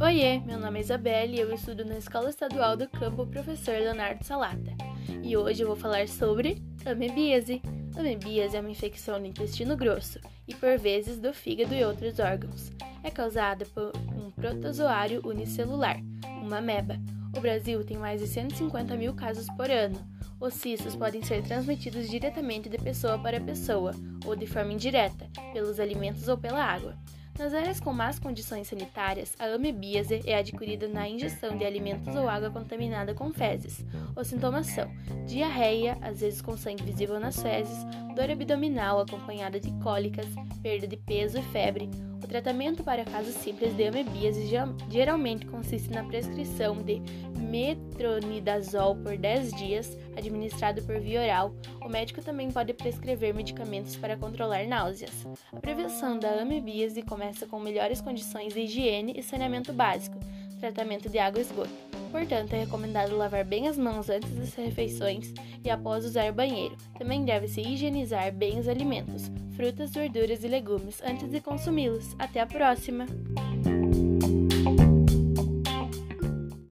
Oiê, meu nome é Isabelle e eu estudo na Escola Estadual do Campo Professor Leonardo Salata. E hoje eu vou falar sobre amebíase. Amebíase é uma infecção no intestino grosso e, por vezes, do fígado e outros órgãos. É causada por um protozoário unicelular, uma ameba. O Brasil tem mais de 150 mil casos por ano. Os cistos podem ser transmitidos diretamente de pessoa para pessoa ou de forma indireta, pelos alimentos ou pela água. Nas áreas com más condições sanitárias, a amebíase é adquirida na ingestão de alimentos ou água contaminada com fezes. Os sintomas são diarreia, às vezes com sangue visível nas fezes, dor abdominal acompanhada de cólicas, perda de peso e febre. O tratamento para casos simples de amebíase geralmente consiste na prescrição de metronidazol por 10 dias, administrado por via oral. O médico também pode prescrever medicamentos para controlar náuseas. A prevenção da amebíase começa com melhores condições de higiene e saneamento básico, tratamento de água e esgoto. Portanto, é recomendado lavar bem as mãos antes das refeições e após usar banheiro. Também deve-se higienizar bem os alimentos, frutas, verduras e legumes antes de consumi-los. Até a próxima!